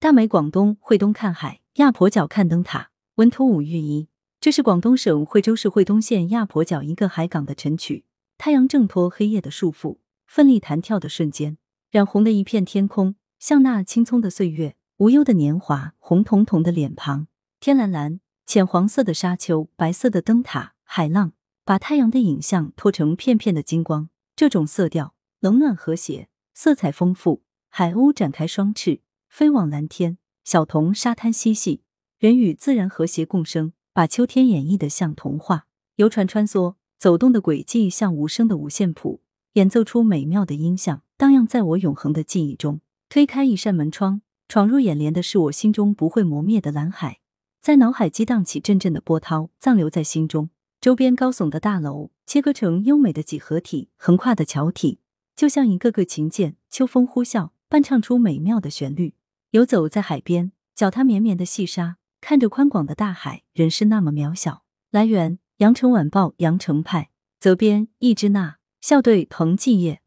大美广东惠东看海，亚婆角看灯塔。文图五寓一，这是广东省惠州市惠东县亚婆角一个海港的晨曲。太阳挣脱黑夜的束缚，奋力弹跳的瞬间，染红的一片天空，像那青葱的岁月，无忧的年华，红彤彤的脸庞，天蓝蓝，浅黄色的沙丘，白色的灯塔，海浪把太阳的影像拖成片片的金光。这种色调冷暖和谐，色彩丰富。海鸥展开双翅。飞往蓝天，小童沙滩嬉戏，人与自然和谐共生，把秋天演绎的像童话。游船穿梭，走动的轨迹像无声的五线谱，演奏出美妙的音像，荡漾在我永恒的记忆中。推开一扇门窗，闯入眼帘的是我心中不会磨灭的蓝海，在脑海激荡起阵阵的波涛，暂留在心中。周边高耸的大楼切割成优美的几何体，横跨的桥体就像一个个琴键，秋风呼啸，伴唱出美妙的旋律。游走在海边，脚踏绵绵的细沙，看着宽广的大海，人是那么渺小。来源：羊城晚报羊城派，责编：易之娜，校对：彭继业。